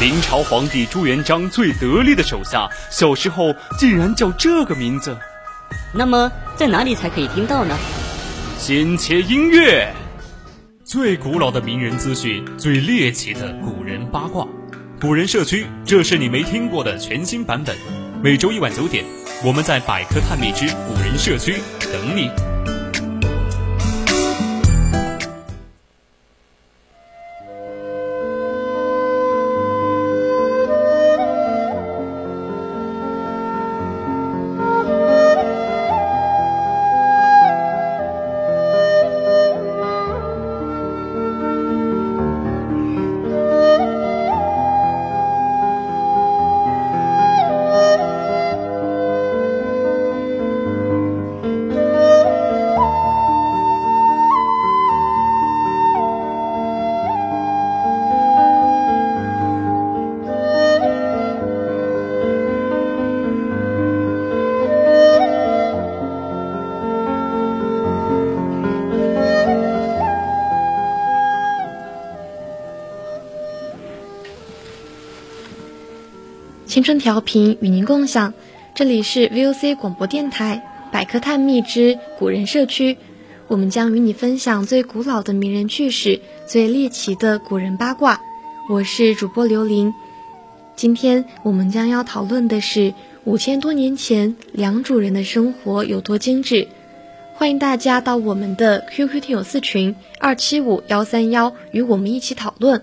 明朝皇帝朱元璋最得力的手下，小时候竟然叫这个名字。那么在哪里才可以听到呢？先切音乐，最古老的名人资讯，最猎奇的古人八卦，古人社区，这是你没听过的全新版本。每周一晚九点，我们在百科探秘之古人社区等你。青春调频与您共享，这里是 VOC 广播电台百科探秘之古人社区，我们将与你分享最古老的名人趣事、最猎奇的古人八卦。我是主播刘琳，今天我们将要讨论的是五千多年前良渚人的生活有多精致。欢迎大家到我们的 QQ 听友四群二七五幺三幺与我们一起讨论。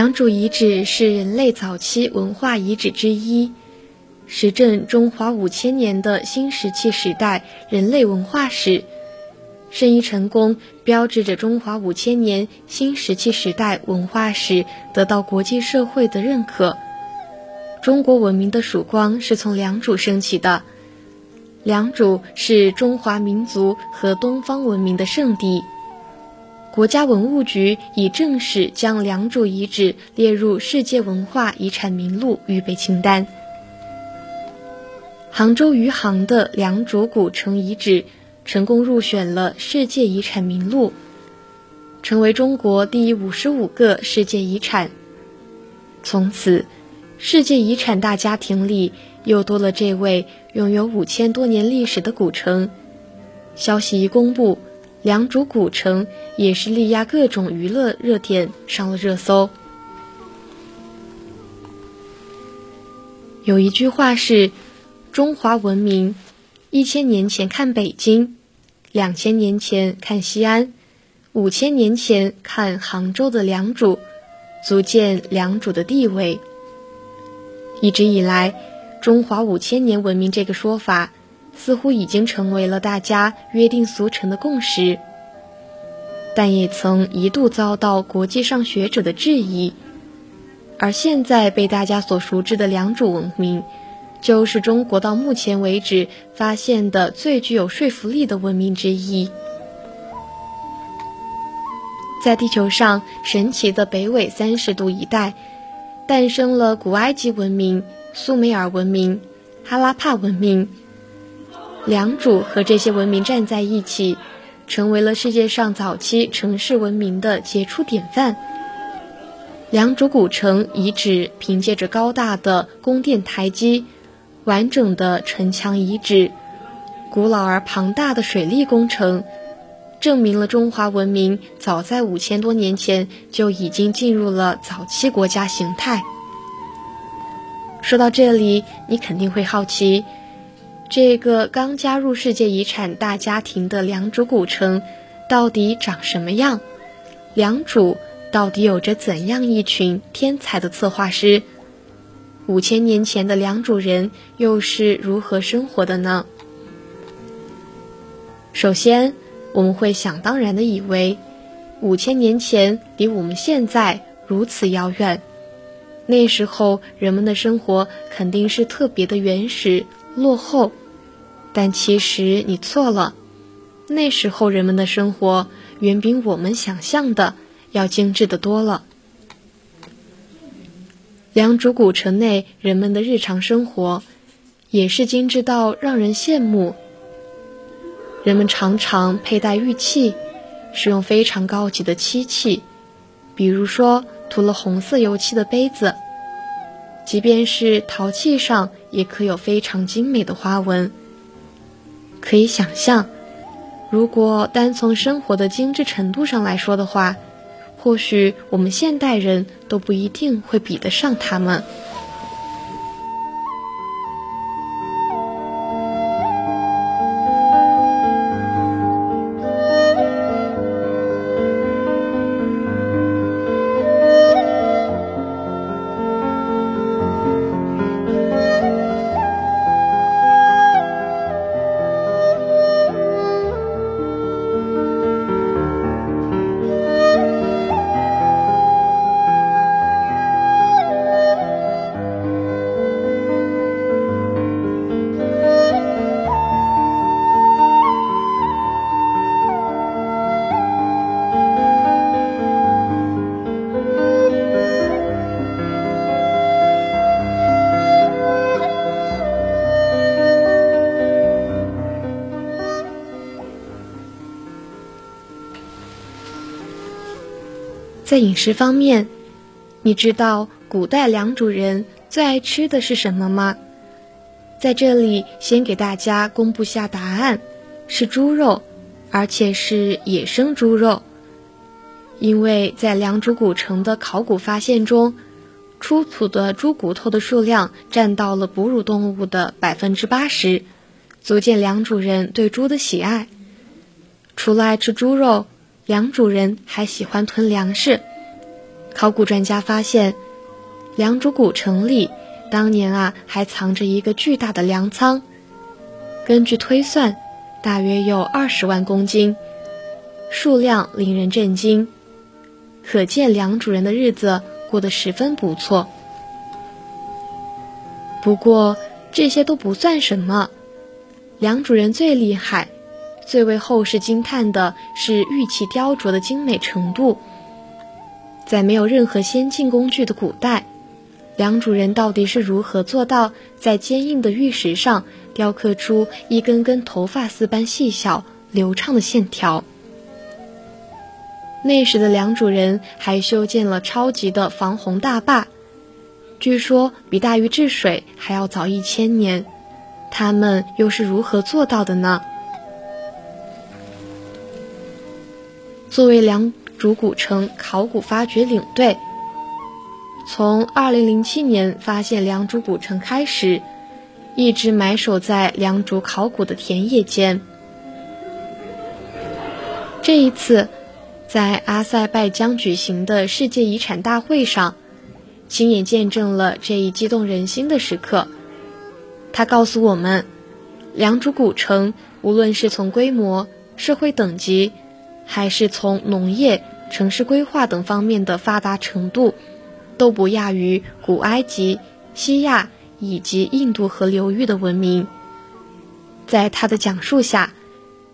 良渚遗址是人类早期文化遗址之一，实证中华五千年的新石器时代人类文化史。申遗成功，标志着中华五千年新石器时代文化史得到国际社会的认可。中国文明的曙光是从良渚升起的。良渚是中华民族和东方文明的圣地。国家文物局已正式将良渚遗址列入世界文化遗产名录预备清单。杭州余杭的良渚古城遗址成功入选了世界遗产名录，成为中国第五十五个世界遗产。从此，世界遗产大家庭里又多了这位拥有五千多年历史的古城。消息一公布。良渚古城也是力压各种娱乐热点上了热搜。有一句话是：“中华文明，一千年前看北京，两千年前看西安，五千年前看杭州的良渚，足见良渚的地位。”一直以来，“中华五千年文明”这个说法。似乎已经成为了大家约定俗成的共识，但也曾一度遭到国际上学者的质疑。而现在被大家所熟知的良渚文明，就是中国到目前为止发现的最具有说服力的文明之一。在地球上神奇的北纬三十度一带，诞生了古埃及文明、苏美尔文明、哈拉帕文明。良渚和这些文明站在一起，成为了世界上早期城市文明的杰出典范。良渚古城遗址凭借着高大的宫殿台基、完整的城墙遗址、古老而庞大的水利工程，证明了中华文明早在五千多年前就已经进入了早期国家形态。说到这里，你肯定会好奇，这个刚加入世界遗产大家庭的良渚古城到底长什么样？良渚。到底有着怎样一群天才的策划师？五千年前的良渚人又是如何生活的呢？首先，我们会想当然的以为，五千年前离我们现在如此遥远，那时候人们的生活肯定是特别的原始落后。但其实你错了，那时候人们的生活远比我们想象的。要精致的多了。良渚古城内人们的日常生活，也是精致到让人羡慕。人们常常佩戴玉器，使用非常高级的漆器，比如说涂了红色油漆的杯子。即便是陶器上，也刻有非常精美的花纹。可以想象，如果单从生活的精致程度上来说的话，或许我们现代人都不一定会比得上他们。在饮食方面，你知道古代良渚人最爱吃的是什么吗？在这里先给大家公布下答案，是猪肉，而且是野生猪肉。因为在良渚古城的考古发现中，出土的猪骨头的数量占到了哺乳动物的百分之八十，足见良渚人对猪的喜爱。除了爱吃猪肉。良渚人还喜欢囤粮食。考古专家发现，良渚古城里当年啊还藏着一个巨大的粮仓，根据推算，大约有二十万公斤，数量令人震惊。可见良渚人的日子过得十分不错。不过这些都不算什么，良渚人最厉害。最为后世惊叹的是玉器雕琢的精美程度。在没有任何先进工具的古代，良渚人到底是如何做到在坚硬的玉石上雕刻出一根根头发丝般细小流畅的线条？那时的良渚人还修建了超级的防洪大坝，据说比大禹治水还要早一千年。他们又是如何做到的呢？作为良渚古城考古发掘领队，从2007年发现良渚古城开始，一直埋首在良渚考古的田野间。这一次，在阿塞拜疆举行的世界遗产大会上，亲眼见证了这一激动人心的时刻。他告诉我们，良渚古城无论是从规模、社会等级，还是从农业、城市规划等方面的发达程度，都不亚于古埃及、西亚以及印度河流域的文明。在他的讲述下，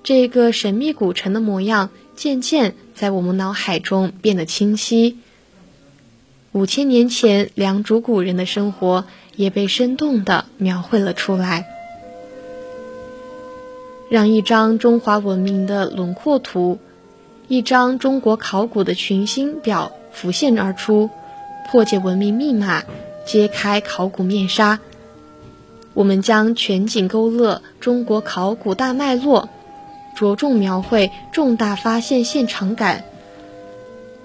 这个神秘古城的模样渐渐在我们脑海中变得清晰。五千年前，良渚古人的生活也被生动地描绘了出来，让一张中华文明的轮廓图。一张中国考古的群星表浮现而出，破解文明密码，揭开考古面纱。我们将全景勾勒中国考古大脉络，着重描绘重大发现现场感。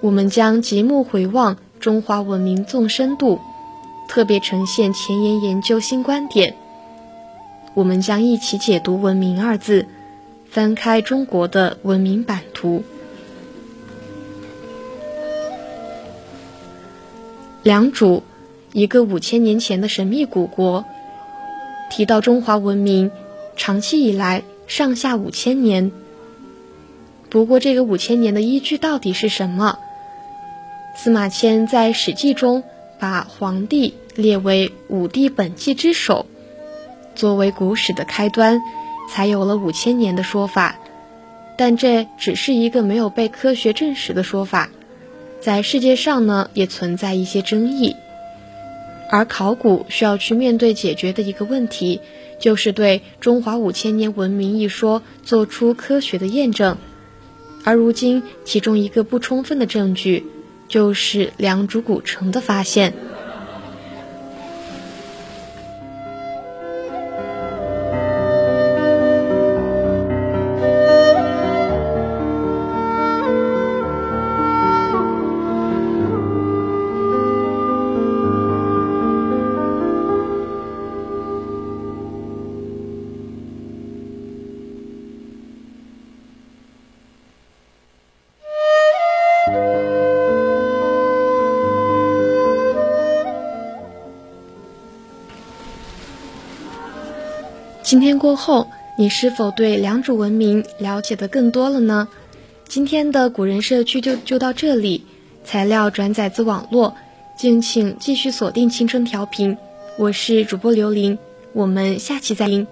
我们将极目回望中华文明纵深度，特别呈现前沿研究新观点。我们将一起解读“文明”二字，翻开中国的文明版图。良渚，一个五千年前的神秘古国。提到中华文明，长期以来上下五千年。不过，这个五千年的依据到底是什么？司马迁在《史记》中把黄帝列为五帝本纪之首，作为古史的开端，才有了五千年的说法。但这只是一个没有被科学证实的说法，在世界上呢，也存在一些争议。而考古需要去面对解决的一个问题，就是对中华五千年文明一说做出科学的验证。而如今，其中一个不充分的证据，就是良渚古城的发现。今天过后，你是否对良渚文明了解的更多了呢？今天的古人社区就就到这里，材料转载自网络，敬请继续锁定青春调频，我是主播刘琳，我们下期再见。